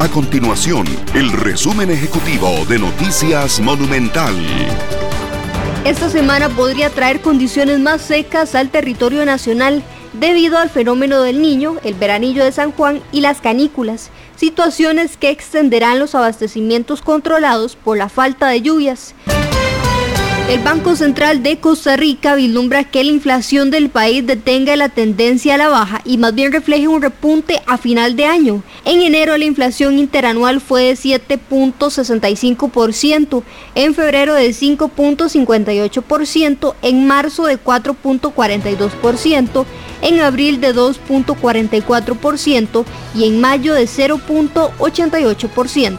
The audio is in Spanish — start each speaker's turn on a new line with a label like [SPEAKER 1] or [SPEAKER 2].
[SPEAKER 1] A continuación, el resumen ejecutivo de Noticias Monumental.
[SPEAKER 2] Esta semana podría traer condiciones más secas al territorio nacional debido al fenómeno del niño, el veranillo de San Juan y las canículas, situaciones que extenderán los abastecimientos controlados por la falta de lluvias. El Banco Central de Costa Rica vislumbra que la inflación del país detenga la tendencia a la baja y más bien refleje un repunte a final de año. En enero la inflación interanual fue de 7.65%, en febrero de 5.58%, en marzo de 4.42%, en abril de 2.44% y en mayo de 0.88%.